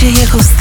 毕业后。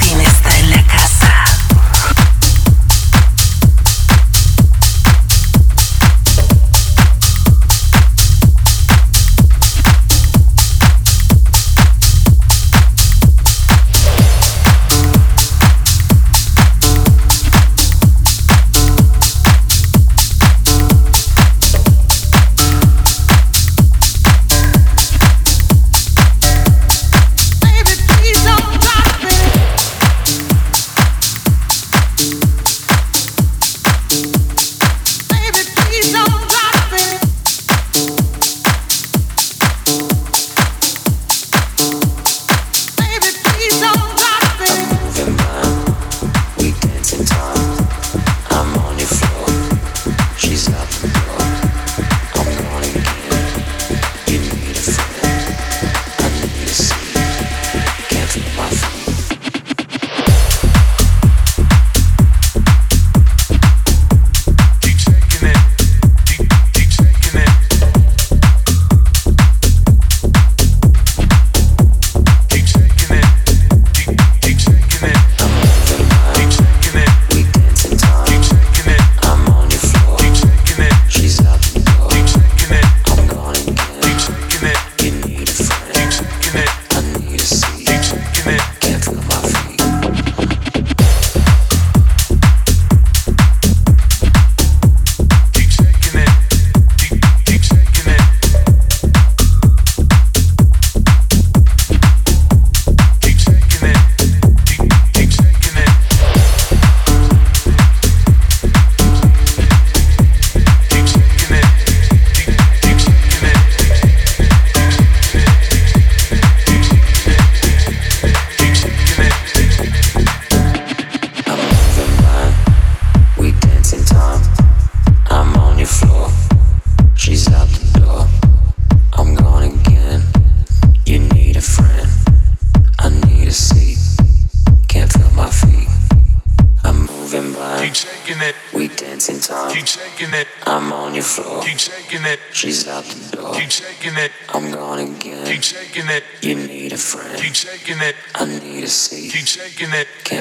it. I need a seat. Keep shaking it. Can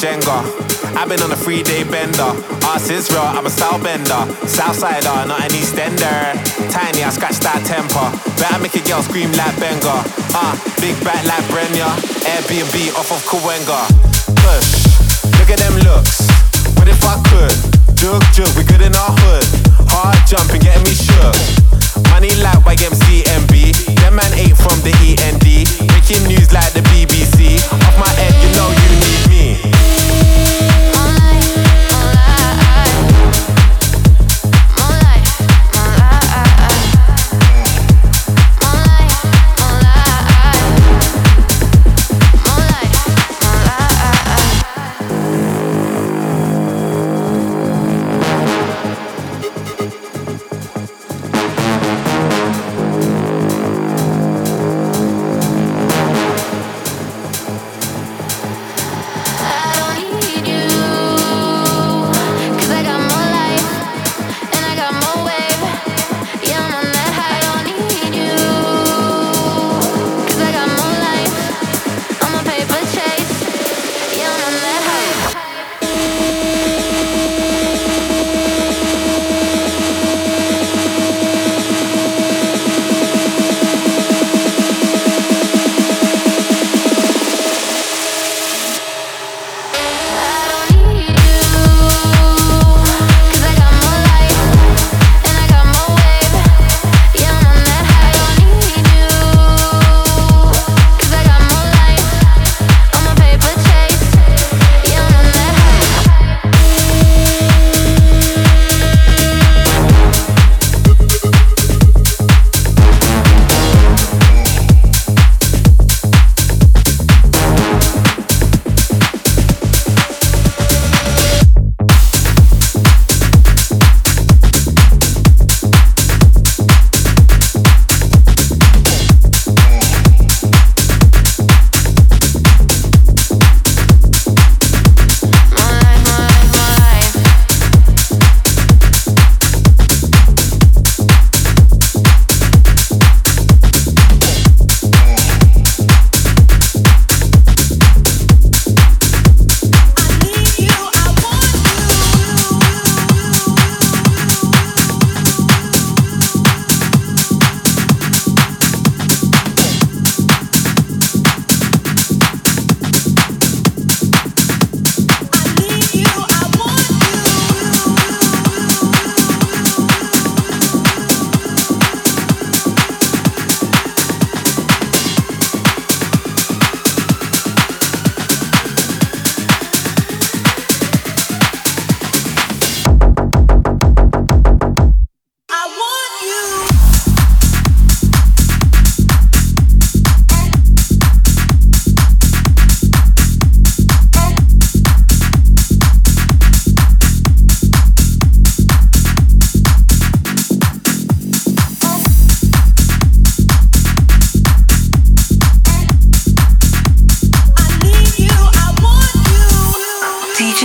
Jenga. I've been on a three day bender. Ass is real, I'm a style bender. Southsider, not an Eastender. Tiny, I scratch that temper. Better make a girl scream like Benga. Ah, uh, big back like Brenya. Airbnb off of Kawenga. Push, look at them looks. What if I could? Jug, jug, we good in our hood. Hard jumping, getting me shook. Money like YMCMB. Them man ate from the END.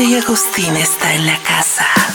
Rey Agustín está en la casa.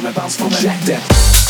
for me, bounce.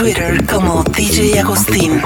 Twitter como DJ Agustín.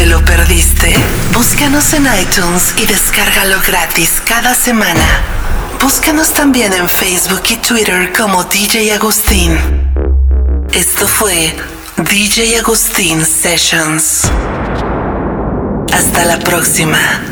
Te lo perdiste? Búscanos en iTunes y descárgalo gratis cada semana. Búscanos también en Facebook y Twitter como DJ Agustín. Esto fue DJ Agustín Sessions. Hasta la próxima.